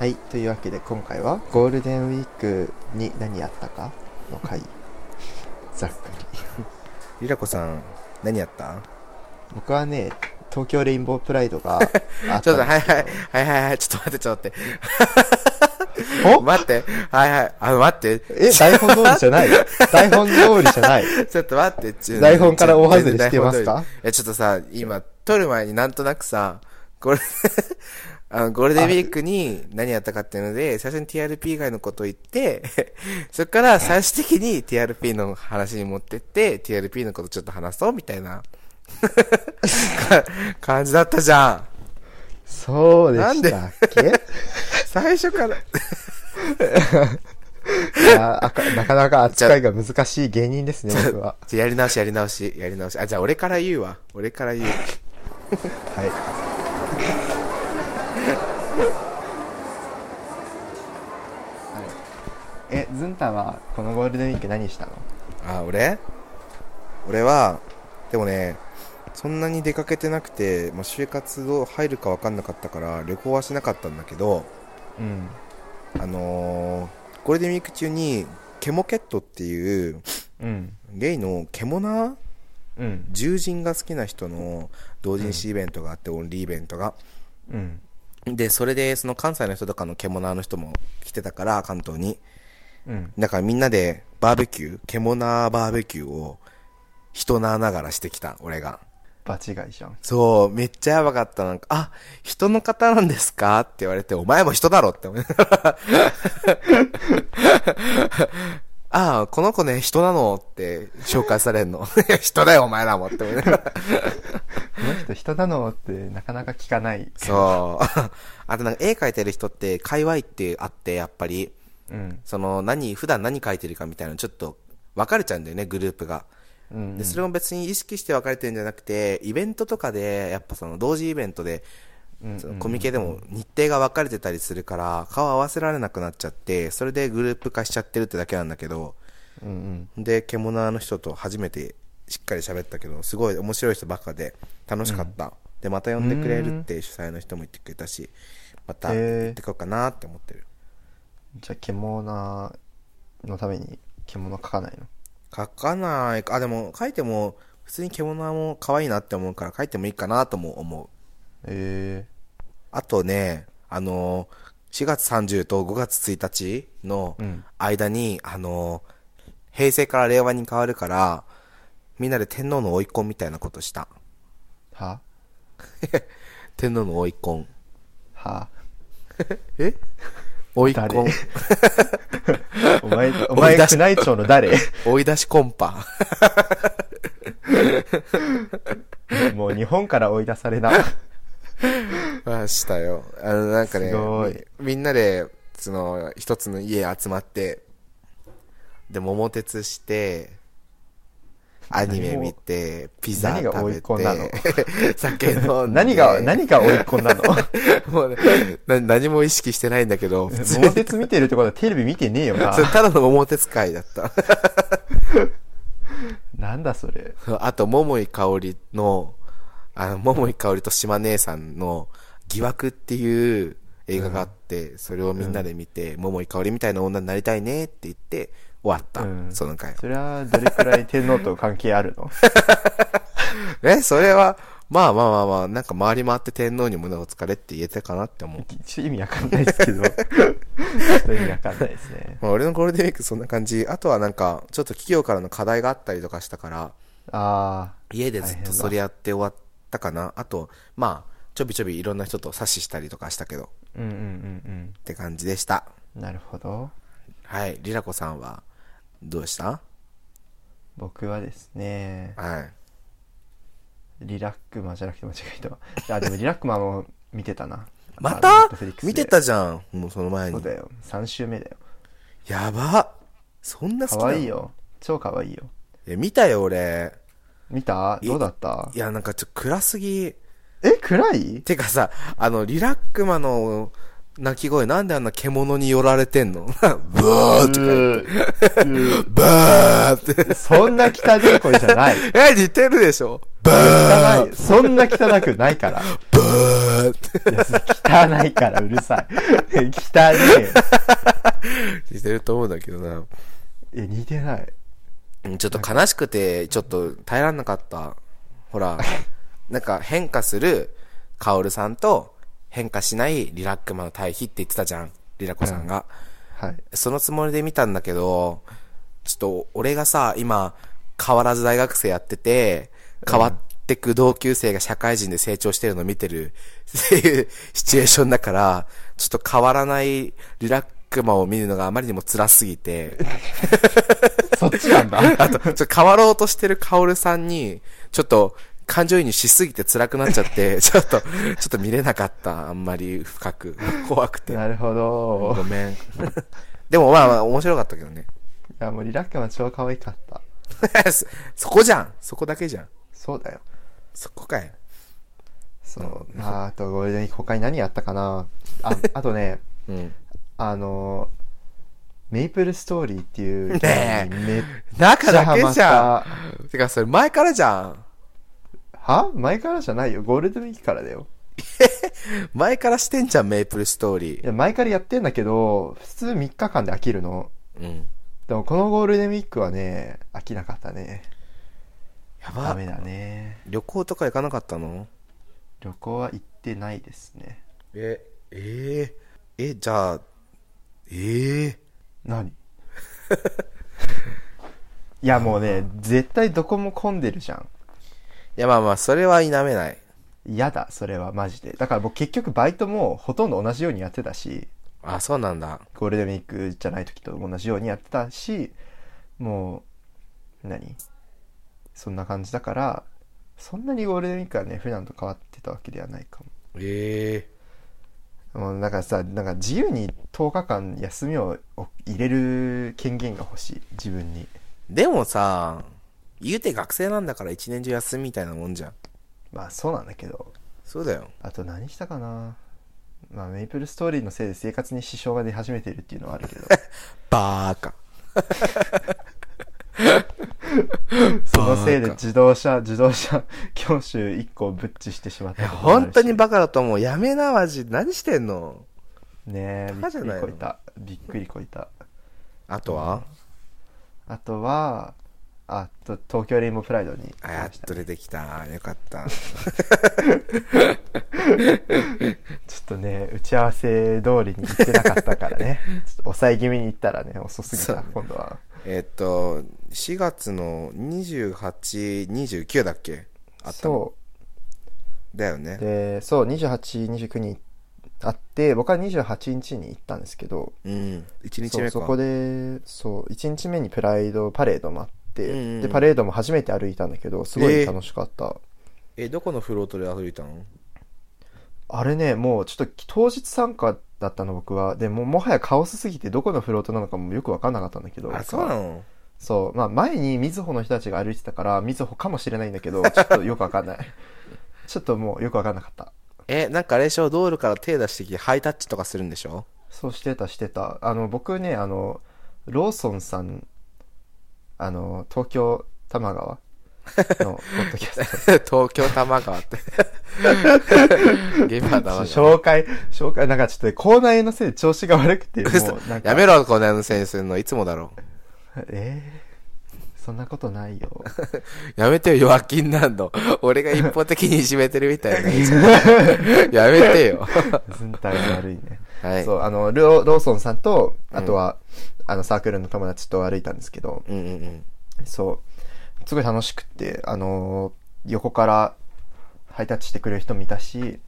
はいというわけで今回はゴールデンウィークに何やったか？の回。ざっくり。りらこさん何やった？僕はね東京レインボープライドが ちょっとはいはい。はいはいはい。ちょっと待ってちょっと待って。お待って。はいはい。あ待って。え台本通りじゃない。台本通りじゃない。ちょっと待って。ちょ台本から大外れしてますか？えちょっとさ今撮る前になんとなくさこれあのゴールデンウィークに何やったかっていうので最初に TRP 以外のことを言って そこから最終的に TRP の話に持ってって TRP のことちょっと話そうみたいな。か感じだったじゃん。そうでしたっけ？最初から。いやなかなか扱いが難しい芸人ですね僕は。じゃあやり直しやり直しやり直し。あじゃあ俺から言うわ。俺から言う。はいえズンタはこのゴールデンウィーク何したの？あ俺？俺はでもねそんなに出かけてなくて、まあ、就活どう入るか分かんなかったから旅行はしなかったんだけどうん。あのーゴールデンウィーク中にケモケットっていううん。ゲイのケモナー？うん。獣人が好きな人の同人誌イベントがあって、オンリーイベントが。うんでそれでその関西の人とかのケモナーの人も来てたから関東にうんだからみんなでバーベキュー、獣バーベキューを人なながらしてきた、俺が。場違いじゃんそう、めっちゃやばかった。なんか、あ、人の方なんですか？って言われて、お前も人だろって思いながら。ああ、この子ね、人なのって紹介されんの。人だよ、お前らもって思いながら。この人人なのってなかなか聞かないそう。あとなんか絵描いてる人って、界隈ってあって、やっぱり、うんその、何、普段何描いてるかみたいなのちょっと分かれちゃうんだよね、グループが。うんで、それも別に意識して分かれてるんじゃなくて、イベントとかで、やっぱその同時イベントで、うんそのコミケでも日程が分かれてたりするから、顔合わせられなくなっちゃって、それでグループ化しちゃってるってだけなんだけど、うんうんで、獣の人と初めてしっかり喋ったけど、すごい面白い人ばっかで楽しかった。で、また呼んでくれるって主催の人も言ってくれたし、また行ってこようかなって思ってる。じゃあ獣のために獣描かないの？書かないか、あ、でも書いても、普通に獣も可愛いなって思うから書いてもいいかなとも思う。えあとね、あのー、4月30と5月1日のうん間に、あのー、平成から令和に変わるから、みんなで天皇の追い込みたいなことした。ー、は？天皇の追い込ん。は？え？追い込ん。お前、お前、宮内庁の誰？追い出しコンパ。もう日本から追い出されな。まあ、したよ。あの、なんかねみみんなで、その、一つの家集まって、で、桃鉄して、アニメ見て、ピザ何が追い食べ込んだの？て、酒飲んで。何が、何が追い込んだの？もうね、な何も意識してないんだけど、桃鉄見てるってことはテレビ見てねえよなそ。れただの桃鉄会だった。なんだそれ。あと、桃井かおりの、あの、桃井かおりと島姉さんの疑惑っていう映画があって、それをみんなで見て、桃井かおりみたいな女になりたいねって言って、終わった、うんその回。それはどれくらい天皇と関係あるの？え、それは、まあまあまあまあ、なんか回り回って天皇に胸をつかれって言えたかなって思う。ちょっと意味わかんないですけど。ちょっと意味わかんないですね。まあ、俺のゴールデンウィークそんな感じ。あとはなんか、ちょっと企業からの課題があったりとかしたから、あ家でずっとそれやって終わったかな。あと、まあ、ちょびちょびいろんな人と冊子したりとかしたけど、ー。うんうんうんって感じでした。うん。なるほど。はい。リラコさんは、どうした？僕はですね、はい。リラックマじゃなくて間違えたわ。あ、でもリラックマも見てたな。あ また見てたじゃん。もうその前に。そうだよ。3週目だよ。やばそんな好きかなの？わいいよ。超かわいいよ。いや、見たよ、俺。見た？いどうだった？いや、なんかちょっと暗すぎ。え、暗い？てかさ、あの、リラックマの鳴き声なんであんな獣に寄られてんの？ブーってうーって。そんな汚い声じゃない。え、似てるでしょ？バ汚い。そんな汚くないから。ーバーって。汚いからうるさい。汚い。似てると思うんだけどな。え、似てない。うんちょっと悲しくて、ちょっと耐えらんなかった。ほら、なんか変化するカオルさんと変化しないリラックマの対比って言ってたじゃん。リラコさんが。はい。そのつもりで見たんだけど、ちょっと俺がさ、今、変わらず大学生やってて、変わってく同級生が社会人で成長してるのを見てる、っていうシチュエーションだから、ちょっと変わらないリラックマを見るのがあまりにも辛すぎて、そっちなんだ。あと、ちょっと変わろうとしてるカオルさんに、ちょっと、感情移入しすぎて辛くなっちゃって、ちょっと、ちょっと見れなかった。あんまり深く。怖くて。なるほど。ごめん。でもまあまあ面白かったけどね。いや、もうリラックマ超可愛かった。そ そこじゃん。そこだけじゃん。そうだよ。そこかい。そう。まあ、あとゴールデンウィーク他に何やったかな。あ、あとね、うん。あの、メイプルストーリーっていうゲねえ中だけじゃた。ん。てか、それ前からじゃん。は？前からじゃないよ。ゴールデンウィークからだよ。前からしてんじゃん、メイプルストーリー。いや、前からやってんだけど、普通3日間で飽きるの。うん。でもこのゴールデンウィークはね、飽きなかったね。やば。ダメだね。旅行とか行かなかったの？旅行は行ってないですね。え、えええ、じゃあ、ええ何？いやもうね、絶対どこも混んでるじゃん。いやまあまあ、それは否めない。嫌だ、それはマジで。だから僕結局バイトもほとんど同じようにやってたし、あ、そうなんだ。ゴールデンウィークじゃない時と同じようにやってたし、もう、何？そんな感じだから、そんなにゴールデンウィークはね、普段と変わってたわけではないかええも。もうなんかさ、なんか自由に10日間休みを入れる権限が欲しい、自分に。でもさ、言うて学生なんだから一年中休みみたいなもんじゃん。まあそうなんだけど、そうだよ。あと何したかなまあメイプルストーリーのせいで生活に支障が出始めてるっていうのはあるけど、バーカ。そのせいで自動車、自動車 教習1個ぶっちしてしまった本当にバカだと思う。やめな、マジ。何してんの？ねえびっくりこいた。びっくりこいた。あとは？あとはあと東京レインボープライドに行きあ、やっと出てきた。よかった。ちょっとね打ち合わせ通りに行ってなかったからね。ちょっと抑え気味に行ったらね遅すぎた、ね今度はえっと、4月の28、29だっけ？あったの。そだよね。う。でそう2829にあって僕は28日に行ったんですけどうん。1日目か。そこでそう1日目にプライドパレードもあって、うんうんうん。でパレードも初めて歩いたんだけどすごい楽しかった、え、どこのフロートで歩いたの？あれね、もうちょっと当日参加だったの僕は。でももはやカオスすぎてどこのフロートなのかもよくわかんなかったんだけど。あ、そうなの？そう。まあ前にみずほの人たちが歩いてたから、みずほかもしれないんだけど、ちょっとよくわかんない。ちょっともうよくわかんなかった。え、なんかあれでしょ？道路から手出してきてハイタッチとかするんでしょ？そうしてたしてた。あの、僕ね、あの、ローソンさん、あの、東京多摩川 のポッドキャスト。東京多摩川って。ゲームは多摩川。紹介、紹介、なんかちょっとね、口内炎のせいで調子が悪くて。やめろ、こんなのせいにするの。いつもだろ。えー、そんなことないよ。やめてよ、弱気になんの。俺が一方的にいじめてるみたいな。やめてよ。ずんたい悪いね。はい。そう、あの、ローローソンさんと、あとは、あの、サークルの友達と歩いたんですけど、うんうんうん。そう、すごい楽しくって、あのー横からハイタッチしてくれる人もいたし、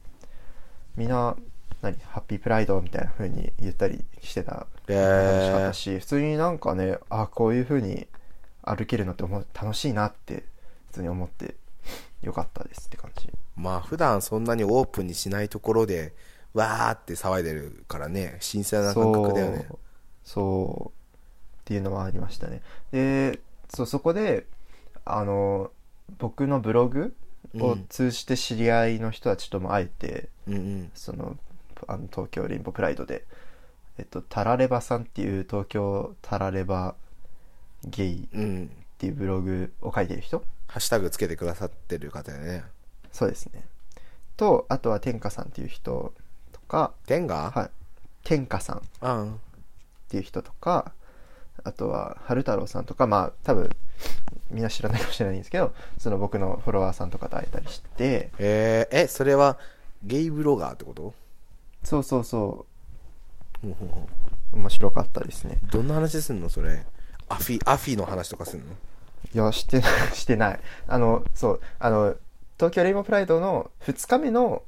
みんな、何、ハッピープライドみたいな風に言ったりしてた。え楽しかったー、し、普通になんかね、あ、こういう風に歩けるのって楽しいなって、普通に思って、よかったですって感じ。まあ普段そんなにオープンにしないところで、わーって騒いでるからね、新鮮な感覚だよね。そうそうっていうのはありましたねでそうそこであの僕のブログを通じて知り合いの人たちとも会えて、うんうん。そのあの東京レインボープライドで、えっと、タラレバさんっていう東京タラレバゲイっうん。ていうブログを書いてる人？ハッシュタグつけてくださってる方やね。そうですねとあとは天下さんっていう人とか天がはい天下さんっうん。ていう人とかあとは春太郎さんとかまあ多分みんな知らないかもしれないんですけどその僕のフォロワーさんとかと会えたりして。えー、え、それはゲイブロガーってこと？そうそうそほう面白かったですね。うどんな話すんのそれ？アフィ、アフィの話とかすんの？いやしてないしてない。あのそうあの東京レインボープライドの2日目の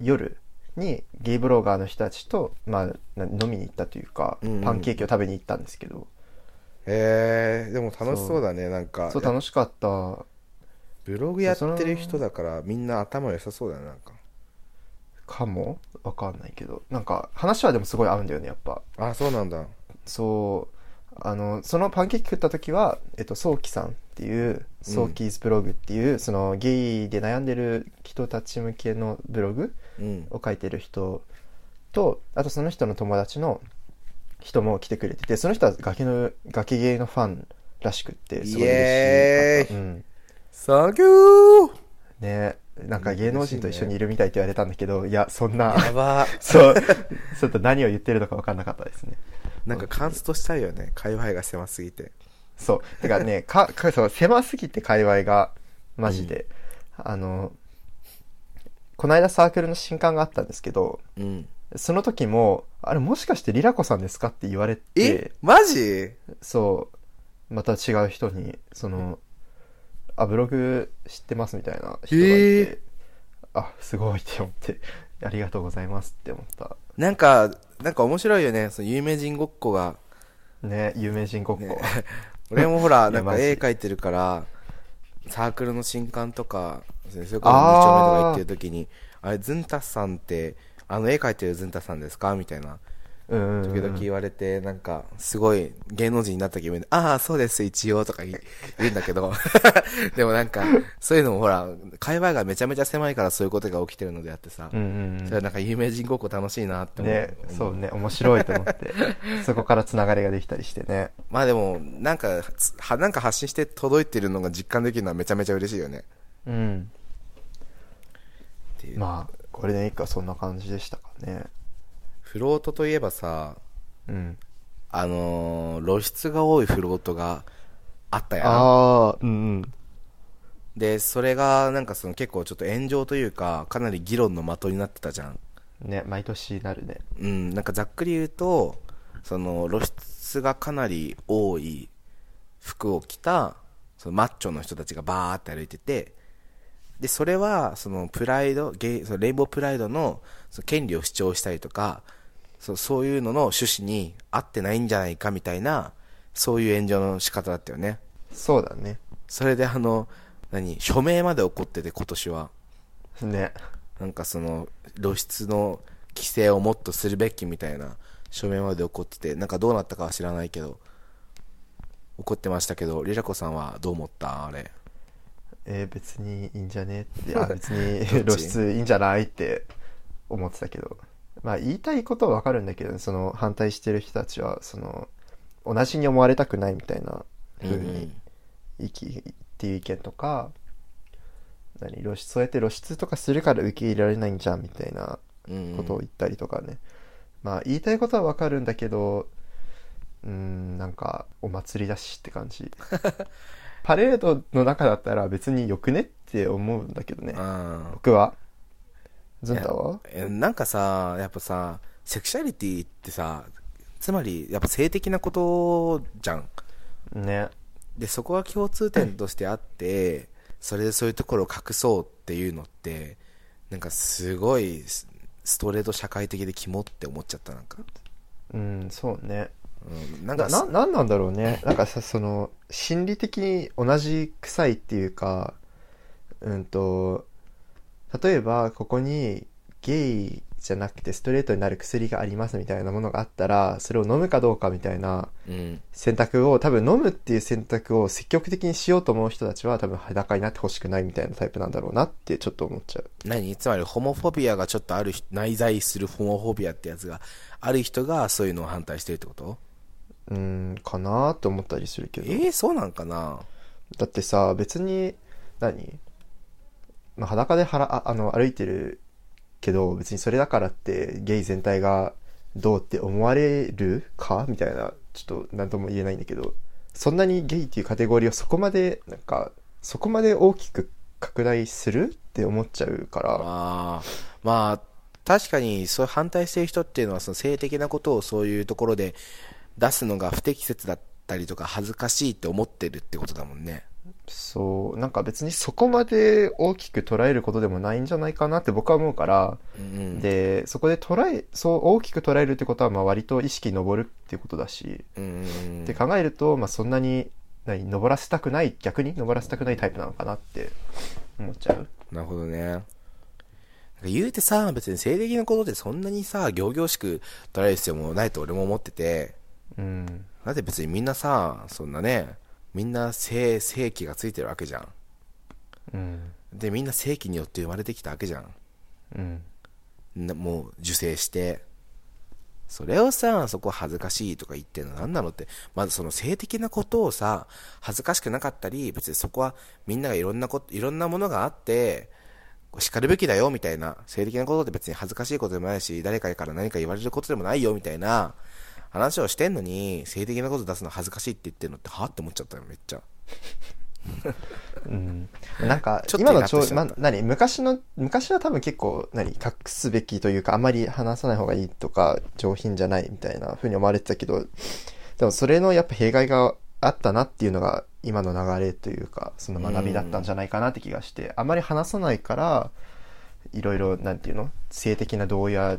夜にゲイブロガーの人たちと、まあ、な飲みに行ったというか、うんうん。パンケーキを食べに行ったんですけど。えー、でも楽しそうだね、なんか。そう楽しかった。ブログやってる人だからみんな頭良さそうだね、なんか。かも。わかんないけど。なんか話はでもすごい合うんだよねやっぱ。あ、そうなんだ。そうあのそのパンケーキ食った時は、えっと、ソーキさんっていうソーキーズブログっていう、そのゲイで悩んでる人たち向けのブログうん。を書いてる人とあとその人の友達の人も来てくれててその人は崖の崖芸のファンらしくってすごい嬉しかったうん。サンキュー。ねなんか芸能人と一緒にいるみたいって言われたんだけどいやそんなやば。そうちょっと何を言ってるのか分かんなかったですね。なんかカンストしたいよね。界隈が狭すぎて。そう。てかね かかそう狭すぎて界隈がマジで、あのこの間サークルの新刊があったんですけどうん。その時もあれもしかしてリラコさんですかって言われて。え？マジ？そう、また違う人に、その、あ、ブログ知ってますみたいな人がいて、へあ、すごいって思って、ありがとうございますって思った。なんか、なんか面白いよね。その有名人ごっこが。ね、有名人ごっこ。ね 俺もほら、なんか絵描いてるから、サークルの新刊とか、それこそ2丁目とか行ってる時に、あれ、ズンタさんって、あの絵描いてるズンタさんですか？みたいな。うん時々言われて、なんか、すごい芸能人になった気分で、ああ、そうです、一応、とか言うんだけど、でもなんか、そういうのもほら、会話がめちゃめちゃ狭いからそういうことが起きてるのであってさ、うんうんそれはなんか有名人ごっこ楽しいなって思う。ね、思そうね、面白いと思って、そこからつながりができたりしてね。まあでも、なんか、つはなんか発信して届いてるのが実感できるのはめちゃめちゃ嬉しいよね。うん。っていう。まあ、ゴールデンウィークはそんな感じでしたかね。フロートといえばさ、うん。あのー露出が多いフロートがあったやん。ああ、うんうん。で、それがなんかその結構ちょっと炎上というか、かなり議論の的になってたじゃん。ね、毎年なるね。うん、なんかざっくり言うと、その露出がかなり多い服を着た、そのマッチョの人たちがバーって歩いてて、で、それは、そのプライド、ゲイ、そのレインボープライドのその権利を主張したりとか、そうそういうのの趣旨に合ってないんじゃないかみたいな、そういう炎上の仕方だったよね。そうだね。それであの、何、署名まで起こってて今年は。ね。なんかその露出の規制をもっとするべきみたいな署名まで起こっててなんかどうなったかは知らないけど怒ってましたけどリラコさんはどう思った？あれえー別にいいんじゃね？って、あ、別に露出いいんじゃない？って思ってたけど。まあ言いたいことはわかるんだけど、その反対してる人たちは、その、同じに思われたくないみたいな風に意見っていう意見とか、何露出、そうやって露出とかするから受け入れられないんじゃんみたいなうんことを言ったりとかね。まあ言いたいことはわかるんだけど、うーん、なんかお祭りだしって感じ。パレードの中だったら別によくねって思うんだけどね。うん僕は。ズンタはえなんかさやっぱさセクシャリティってさつまりやっぱ性的なことじゃんね。でそこが共通点としてあってそれでそういうところを隠そうっていうのってなんかすごいスストレート社会的でキモって思っちゃったなんか、うん、そうね。うん、なんな、かな、なんなんだろうね。なんかさ、その、心理的に同じ臭いっていうか、うんと、例えば、ここにゲイじゃなくてストレートになる薬がありますみたいなものがあったらそれを飲むかどうかみたいなうん。選択を多分飲むっていう選択を積極的にしようと思う人たちは多分裸になってほしくないみたいなタイプなんだろうなってちょっと思っちゃう。何？つまりホモフォビアがちょっとある人、内在するホモフォビアってやつがある人がそういうのを反対してるってこと？うーんかなって思ったりするけど。えー、そうなんかな？だってさ別に何、まあ、裸ではらあの歩いてるけど別にそれだからってゲイ全体がどうって思われるか？みたいなちょっと何とも言えないんだけど。そんなにゲイっていうカテゴリーをそこまでなんかそこまで大きく拡大する？って思っちゃうから。まあ、まあ、確かにそう反対してる人っていうのはその性的なことをそういうところで出すのが不適切だったりとか恥ずかしいって思ってるってことだもんね。そうなんか別にそこまで大きく捉えることでもないんじゃないかなって僕は思うからうんうん。でそこで捉えそう大きく捉えるってことはまあ割と意識上るっていうことだしうんって考えると、まあ、そんなに何登らせたくない逆に登らせたくないタイプなのかなって思っちゃうなるほどね。なんか言うてさ、別に性的なことでそんなにさ、行々しく捉える必要もないと俺も思ってて、うんだって別にみんなさ、そんなね、みんな性、性器がついてるわけじゃん。うん。で、みんな性器によって生まれてきたわけじゃん。うん。なもう受精して。それをさそこ恥ずかしいとか言ってんの何なのって。まずその性的なことをさ恥ずかしくなかったり別にそこはみんながいろんなこといろんなものがあって叱るべきだよみたいな。性的なことって別に恥ずかしいことでもないし誰かから何か言われることでもないよみたいな話をしてんのに性的なこと出すの恥ずかしいって言ってんのってはって思っちゃったよめっちゃ。うん。なんか ちょっと今のちょった。ま、何昔の昔は多分結構何隠すべきというかあまり話さない方がいいとか上品じゃないみたいな風に思われてたけどでもそれのやっぱ弊害があったなっていうのが今の流れというかその学びだったんじゃないかなって気がしてあまり話さないからいろいろなんていうの性的な同意は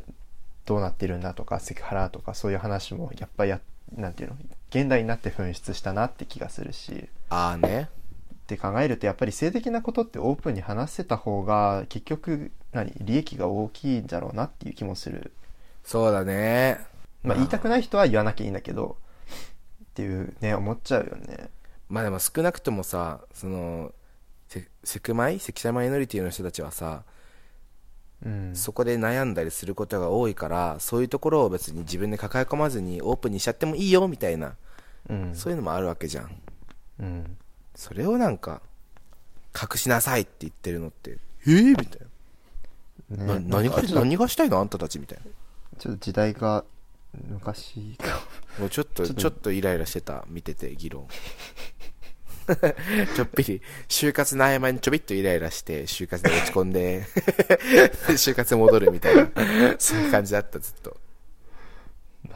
どうなってるんだとかセクハラとかそういう話もやっぱりやなんていうの現代になって噴出したなって気がするし。ああね。って考えるとやっぱり性的なことってオープンに話せた方が結局何利益が大きいんだろうなっていう気もする。そうだね。まあ言いたくない人は言わなきゃいいんだけどっていうね思っちゃうよね。まあでも少なくともさ、その、セセクマイ？セクシャルマイノリティの人たちはさ、うんそこで悩んだりすることが多いから、そういうところを別に自分で抱え込まずにオープンにしちゃってもいいよみたいな、うんそういうのもあるわけじゃん。うんそれをなんか、隠しなさいって言ってるのって、えー、みたいな。なね何がなんかちょっと何がしたいの？あんたたちみたいな。ちょっと時代が昔かもうちょっとちょっとイライラしてた、見てて、議論。ちょっぴり、就活の合間にちょびっとイライラして、就活で落ち込んで、就活に戻るみたいな、そういう感じだった、ずっと。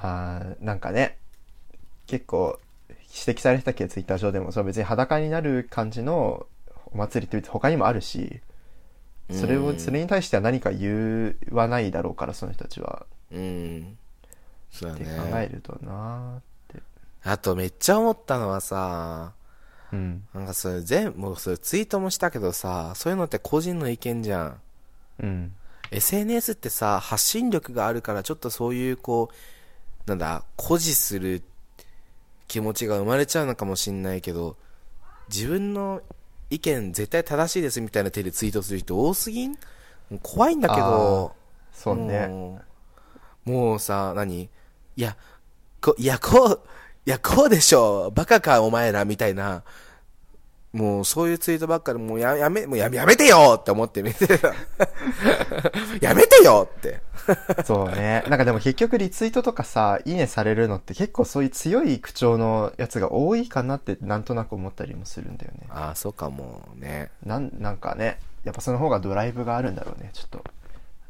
まあなんかね結構指摘されてたけどツイッター上でもそれ別に裸になる感じのお祭りって別に他にもあるしそれうんをそれに対しては何か言わないだろうからその人たちはうん。そうだって考ね。えるとなーってあとめっちゃ思ったのはさ、うんなんかそれ全、もうそれツイートもしたけどさ、そういうのって個人の意見じゃん。うん。SNS ってさ、発信力があるからちょっとそういうこう、なんだ、誇示する気持ちが生まれちゃうのかもしんないけど、自分の意見絶対正しいですみたいな手でツイートする人多すぎん？怖いんだけど、そうね。もうもうさ、何？いや、こ、いや、こう、いや、こうでしょバカか、お前ら、みたいな。もう、そういうツイートばっかり、もうや、やめ、もうやめ、やめてよって思って見てた。やめてよって。そうね。なんかでも結局リツイートとかさ、いいねされるのって結構そういう強い口調のやつが多いかなってなんとなく思ったりもするんだよね。ああ、そうかもね。なん、なんかね、やっぱその方がドライブがあるんだろうね。ちょっと、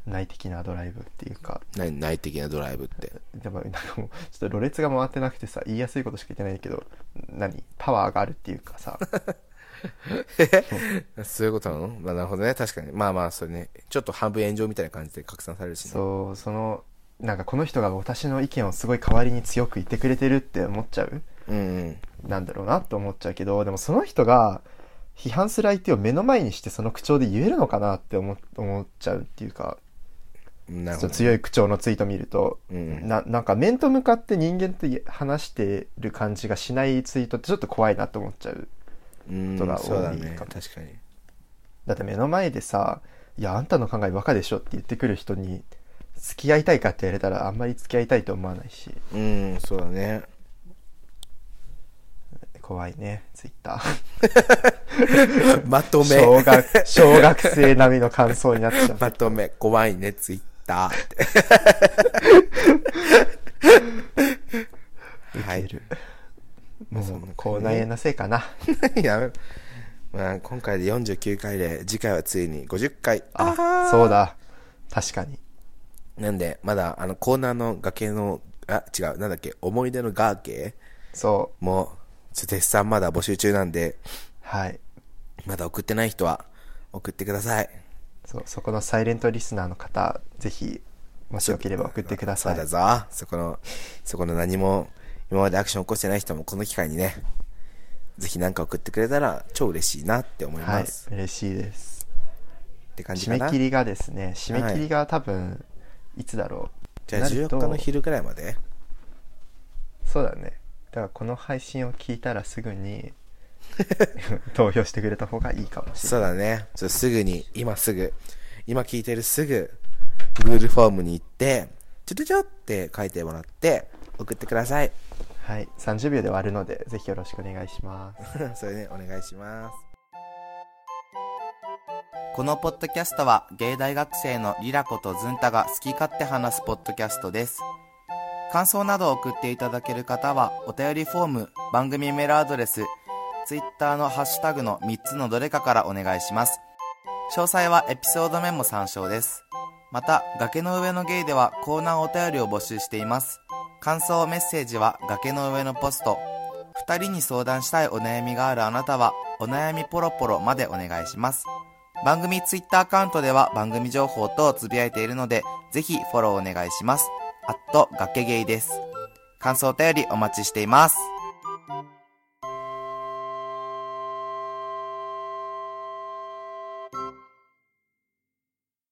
内的なドライブっていうか。何、内的なドライブって。でもなんかもう、ちょっとろれつが回ってなくてさ、言いやすいことしか言ってないけど、何？パワーがあるっていうかさ、そういうことなの？まあ、なるほどね。確かに。まあまあ、それね。ちょっと半分炎上みたいな感じで拡散されるしね。そう、その、なんかこの人が私の意見をすごい代わりに強く言ってくれてるって思っちゃう？うんうん。なんだろうなと思っちゃうけど、でもその人が批判する相手を目の前にしてその口調で言えるのかなって思思っちゃうっていうか、強い口調のツイート見ると、うんななんか面と向かって人間と話してる感じがしないツイートってちょっと怖いなと思っちゃううんことが多いそうだね。かも確かに。だって目の前でさ「いやあんたの考えバカでしょ」って言ってくる人に付き合いたいかって言われたらあんまり付き合いたいと思わないしうん、そうだね。怖いねツイッター まとめ。小学小学生並みの感想になっちゃう まとめ。怖いね、ツイッターって。はい。もう口内炎のせいかな。やめろ。まあ、今回で49回で、次回はついに50回。あそうだ。確かに。なんで、まだ、あの、コーナーの崖の、あ、違う、なんだっけ、思い出のガーケそう。も、ちょっと絶賛まだ募集中なんで、はい。まだ送ってない人は、送ってください。そうそこのサイレントリスナーの方ぜひもしよければ送ってくださいそうだぞ。そこの、そこの何も、今までアクション起こしてない人もこの機会にね、ぜひ何か送ってくれたら超嬉しいなって思いはいます。嬉しいですって感じかな。締め切りがですね締め切りが多分いつだろうじゃあなると14日の昼ぐらいまで？そうだねだからこの配信を聞いたらすぐに 投票してくれた方がいいかもしれないそうだね。ちょすぐに、今すぐ、今聞いてるすぐ、Google フォームに行って、ちょちょちょって書いてもらって、送ってください。はい30秒で終わるのでぜひよろしくお願いします それね、お願いします。このポッドキャストは芸大学生のリラコとズンタが好き勝手話すポッドキャストです。感想などを送っていただける方はお便りフォーム、番組メールアドレス、ツイッターのハッシュタグの3つのどれかからお願いします。詳細はエピソードメモ参照です。また、崖の上のゲイではコーナーお便りを募集しています。感想メッセージは崖の上のポスト。二人に相談したいお悩みがあるあなたは、お悩みポロポロまでお願いします。番組ツイッターアカウントでは番組情報等をつぶやいているので、ぜひフォローお願いします。あっと、崖ゲイです。感想お便りお待ちしています。